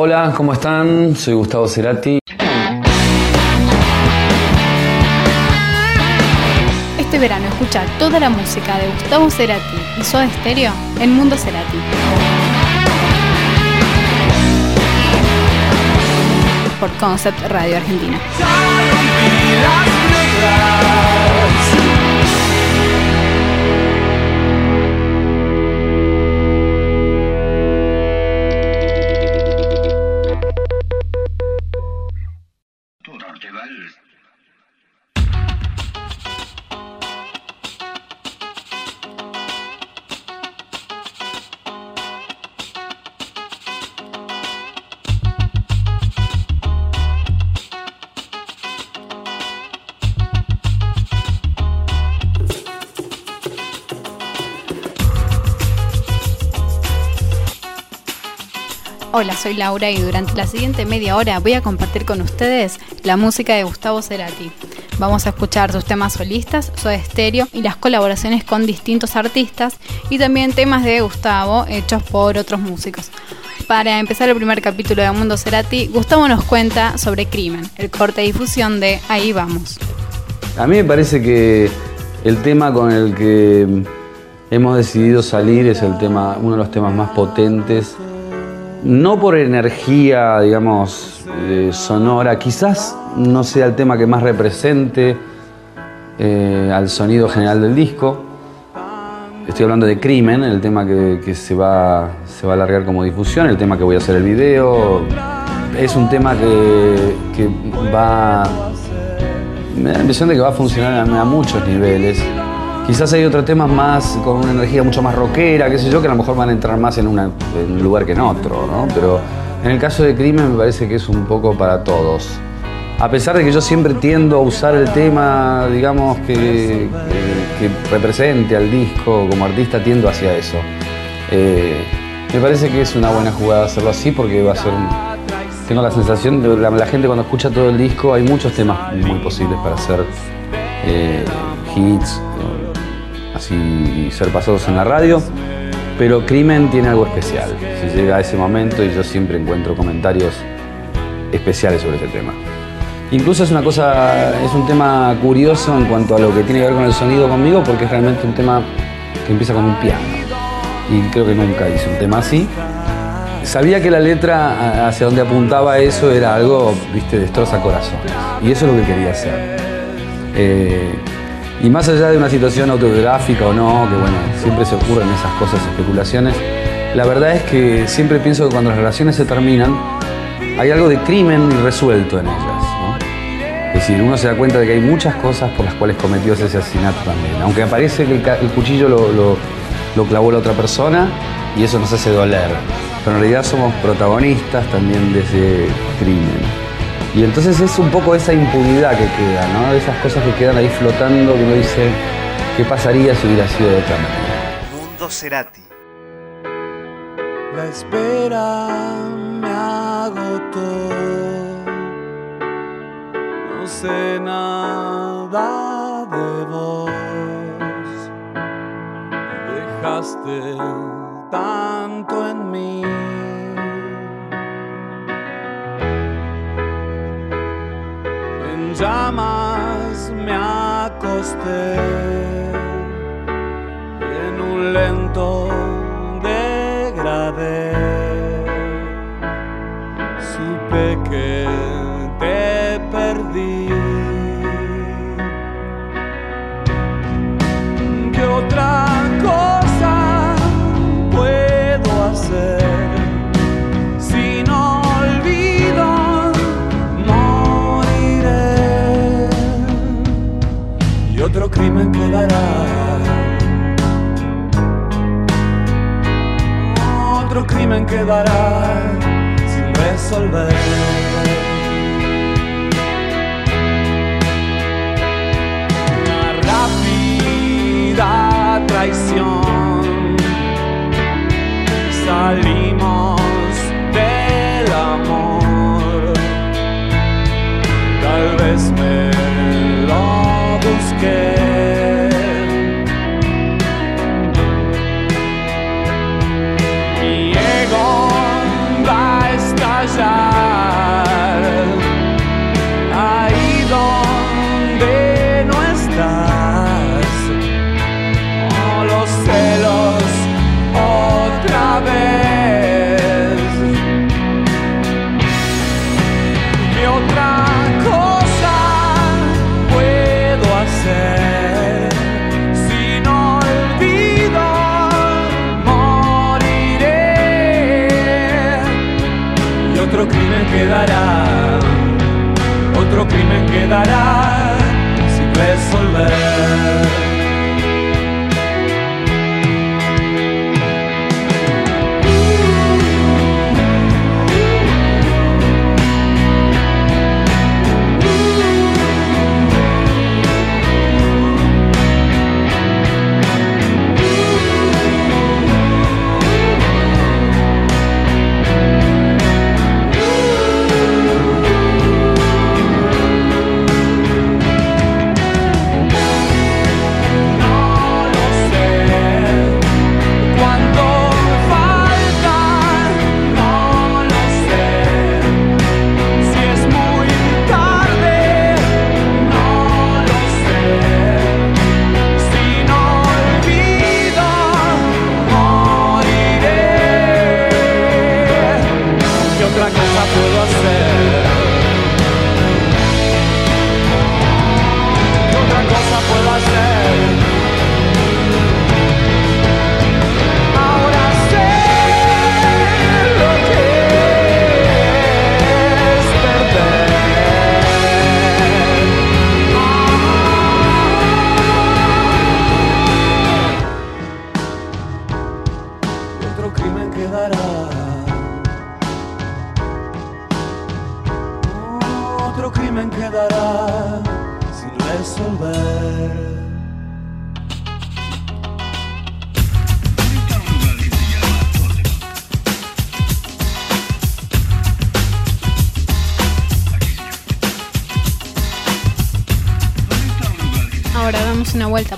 Hola, ¿cómo están? Soy Gustavo Cerati. Este verano escucha toda la música de Gustavo Cerati y Soda Stereo en Mundo Cerati. Por Concept Radio Argentina. Hola, soy Laura y durante la siguiente media hora voy a compartir con ustedes la música de Gustavo Cerati. Vamos a escuchar sus temas solistas, su estéreo y las colaboraciones con distintos artistas y también temas de Gustavo hechos por otros músicos. Para empezar el primer capítulo de Mundo Cerati, Gustavo nos cuenta sobre Crimen, el corte de difusión de Ahí vamos. A mí me parece que el tema con el que hemos decidido salir es el tema, uno de los temas más potentes no por energía, digamos, sonora, quizás no sea el tema que más represente eh, al sonido general del disco. Estoy hablando de Crimen, el tema que, se, va, se va a alargar como difusión, el tema que voy a hacer el video. Es un tema que, que va. Me da la impresión de que va a funcionar a muchos niveles. Quizás hay otros temas más con una energía mucho más rockera, qué sé yo, que a lo mejor van a entrar más en, un lugar que en otro, ¿no? Pero en el caso de Crimen me parece que es un poco para todos. A pesar de que yo siempre tiendo a usar el tema, digamos, que, represente al disco como artista, tiendo hacia eso. Eh, me parece que es una buena jugada hacerlo así porque va a ser Tengo la sensación de la, la gente cuando escucha todo el disco hay muchos temas muy posibles para hacer eh, hits, así ser pasados en la radio, pero Crimen tiene algo especial. Si llega a ese momento y yo siempre encuentro comentarios especiales sobre ese tema. Incluso es una cosa, es un tema curioso en cuanto a lo que tiene que ver con el sonido conmigo, porque es realmente un tema que empieza con un piano. Y creo que nunca hice un tema así. Sabía que la letra hacia donde apuntaba eso era algo, viste, destroza corazones. Y eso es lo que quería hacer. Eh, y más allá de una situación autobiográfica o no, que bueno, siempre se ocurren esas cosas, especulaciones, la verdad es que siempre pienso que cuando las relaciones se terminan, hay algo de crimen irresuelto en ellas. Es decir, uno se da cuenta de que hay muchas cosas por las cuales cometió ese asesinato también. Aunque parece que el, cuchillo lo, lo clavó la otra persona y eso nos hace doler. Pero en realidad somos protagonistas también de ese crimen. Y entonces es un poco esa impunidad que queda, ¿no? Esas cosas que quedan ahí flotando, que uno dice, ¿qué pasaría si hubiera sido de otra manera? Mundo Cerati. La espera me agotó. No sé nada de vos. Dejaste tanto en mí. Llamas me acosté en un lento degradé. Supe que quedará sin resolver. Una rápida traición. Salimos del amor. Tal vez me crimen quedará sin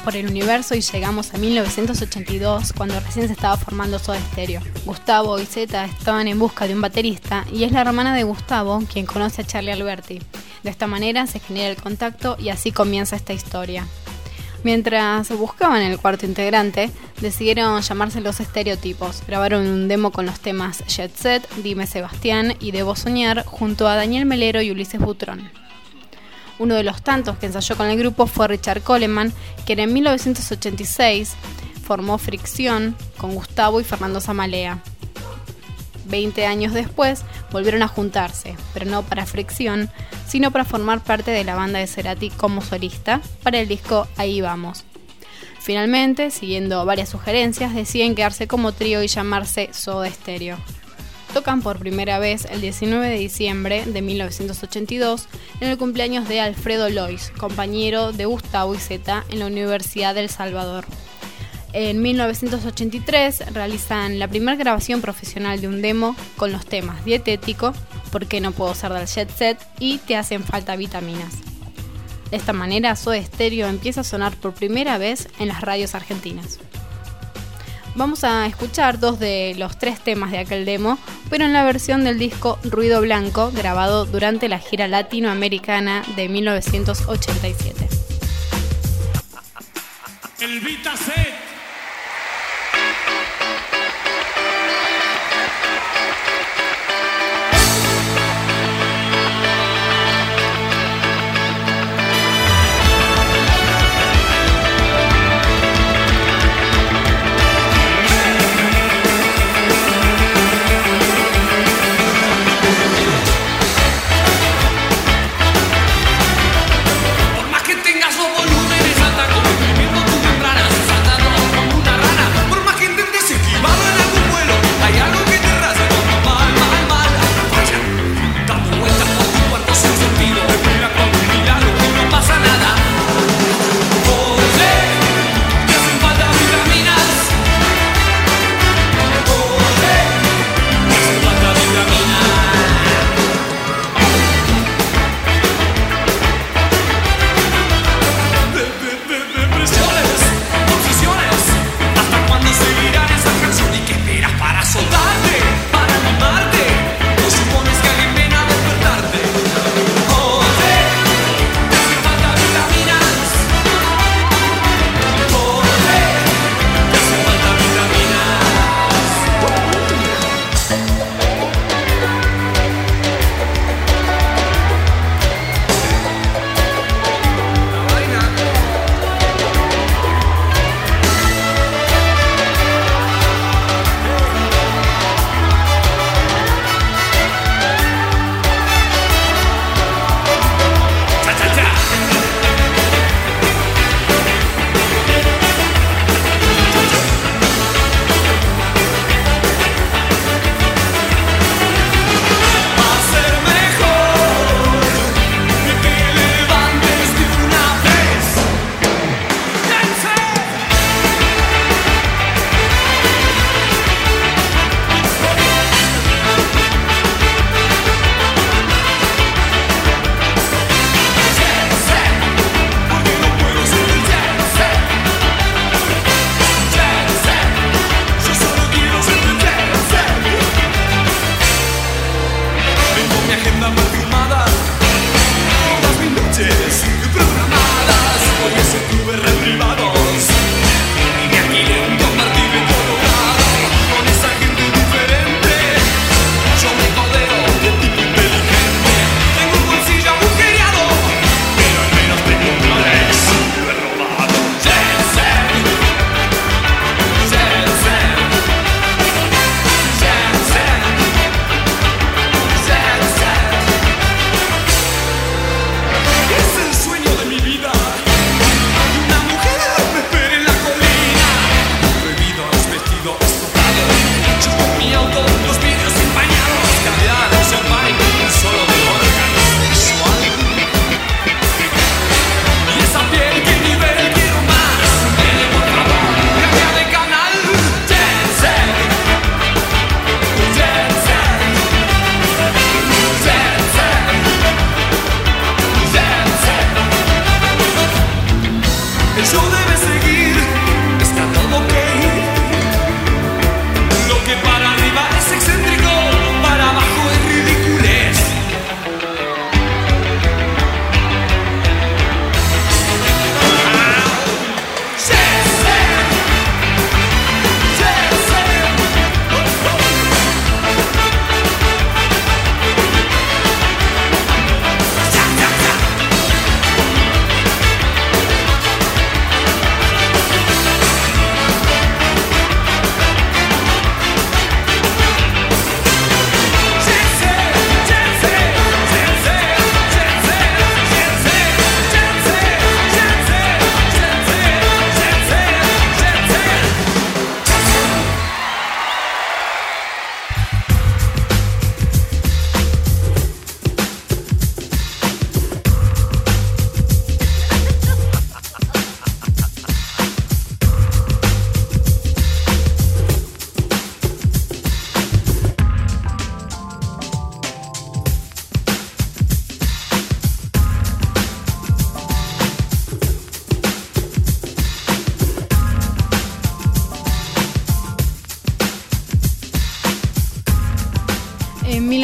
por el universo y llegamos a 1982, cuando recién se estaba formando Soda Stereo. Gustavo y Zeta estaban en busca de un baterista y es la hermana de Gustavo quien conoce a Charlie Alberti. De esta manera se genera el contacto y así comienza esta historia. Mientras buscaban el cuarto integrante, decidieron llamarse Los Estereotipos. Grabaron un demo con los temas Jet Set, Dime Sebastián y Debo Soñar junto a Daniel Melero y Ulises Butrón. Uno de los tantos que ensayó con el grupo fue Richard Coleman, que en 1986 formó Fricción con Gustavo y Fernando Zamalea. Veinte años después volvieron a juntarse, pero no para Fricción, sino para formar parte de la banda de Cerati como solista para el disco Ahí Vamos. Finalmente, siguiendo varias sugerencias, deciden quedarse como trío y llamarse Soda Stereo tocan por primera vez el 19 de diciembre de 1982 en el cumpleaños de Alfredo Lois, compañero de Gustavo Zeta en la Universidad del Salvador. En 1983 realizan la primera grabación profesional de un demo con los temas Dietético, ¿Por qué no puedo ser del Jet Set? y Te hacen falta vitaminas. De esta manera, Soda Stereo empieza a sonar por primera vez en las radios argentinas. Vamos a escuchar dos de los tres temas de aquel demo, pero en la versión del disco Ruido Blanco, grabado durante la gira latinoamericana de 1987. El Vita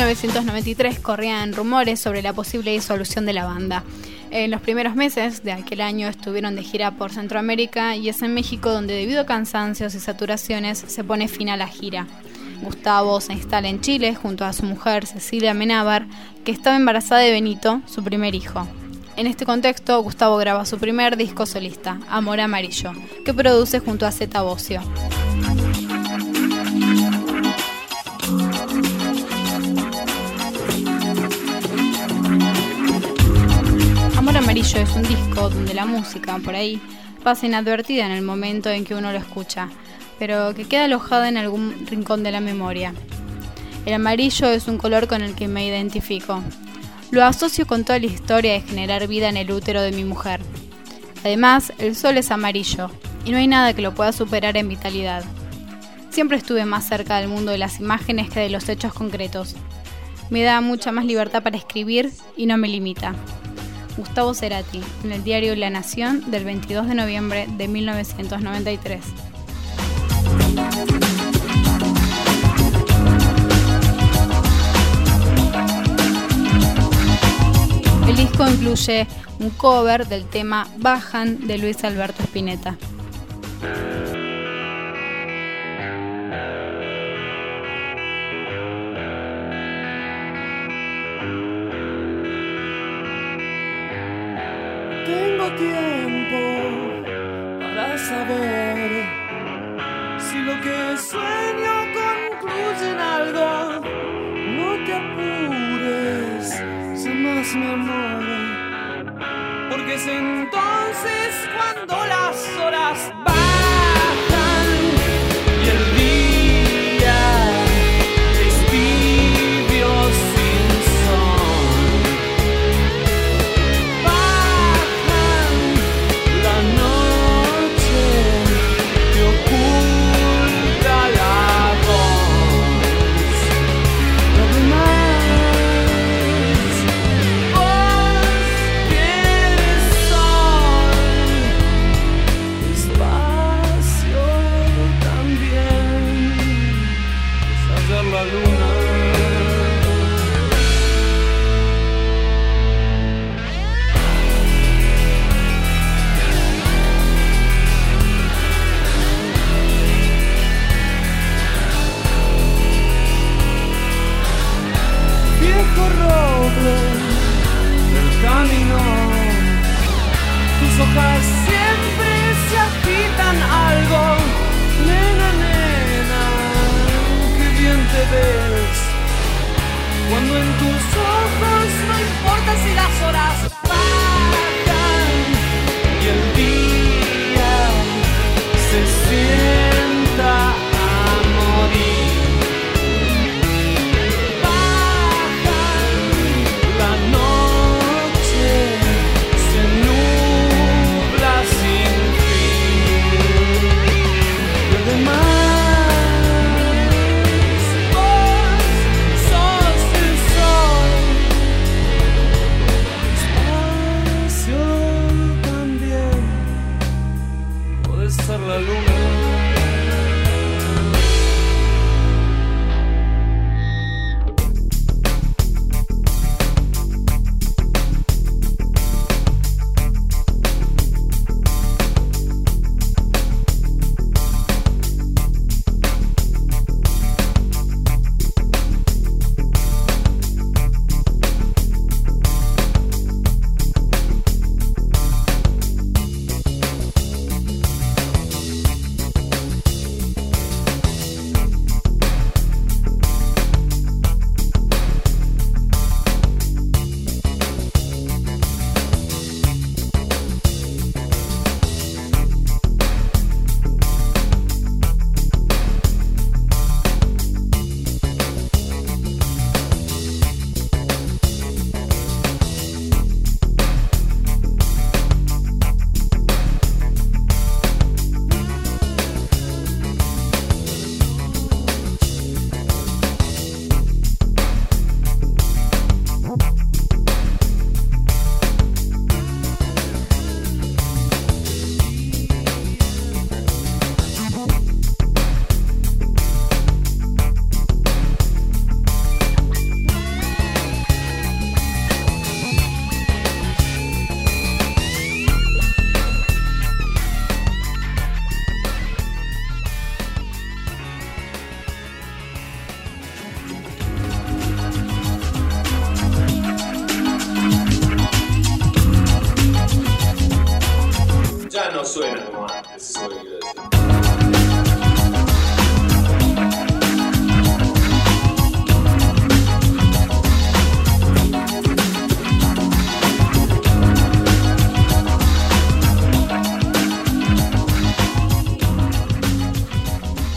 1993 corrían rumores sobre la posible disolución de la banda. En los primeros meses de aquel año estuvieron de gira por Centroamérica y es en México donde debido a cansancios y saturaciones se pone fin a la gira. Gustavo se instala en Chile junto a su mujer Cecilia Menábar, que estaba embarazada de Benito, su primer hijo. En este contexto, Gustavo graba su primer disco solista, Amor Amarillo, que produce junto a Zeta Bocio. Amarillo es un disco donde la música, por ahí, pasa inadvertida en el momento en que uno lo escucha, pero que queda alojada en algún rincón de la memoria. El amarillo es un color con el que me identifico. Lo asocio con toda la historia de generar vida en el útero de mi mujer. Además, el sol es amarillo y no hay nada que lo pueda superar en vitalidad. Siempre estuve más cerca del mundo de las imágenes que de los hechos concretos. Me da mucha más libertad para escribir y no me limita. Gustavo Cerati, en el diario La Nación del 22 de noviembre de 1993. El disco incluye un cover del tema Bajan de Luis Alberto Spinetta. Que sueño concluye en algo. No te apures, jamás mi amor. Porque es entonces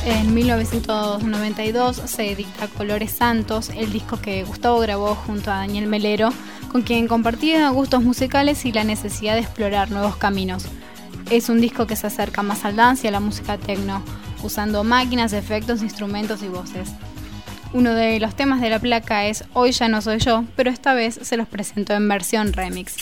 En 1992 se edita Colores Santos, el disco que Gustavo grabó junto a Daniel Melero, con quien compartía gustos musicales y la necesidad de explorar nuevos caminos. Es un disco que se acerca más al dance y a la música techno, usando máquinas, efectos, instrumentos y voces. Uno de los temas de la placa es Hoy ya no soy yo, pero esta vez se los presento en versión remix.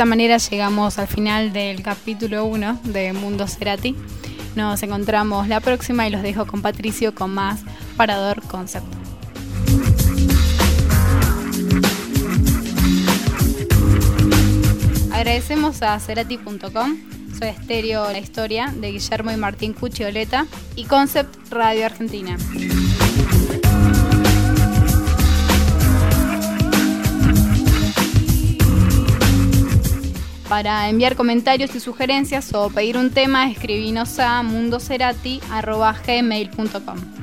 Esta manera llegamos al final del capítulo 1 de Mundo Cerati. Nos encontramos la próxima y los dejo con Patricio con más Parador Concept. Agradecemos a Cerati.com, Soy Estéreo La Historia de Guillermo y Martín Cuchioleta y Concept Radio Argentina. Para enviar comentarios y sugerencias o pedir un tema, escribinos a mundocerati.gmail.com.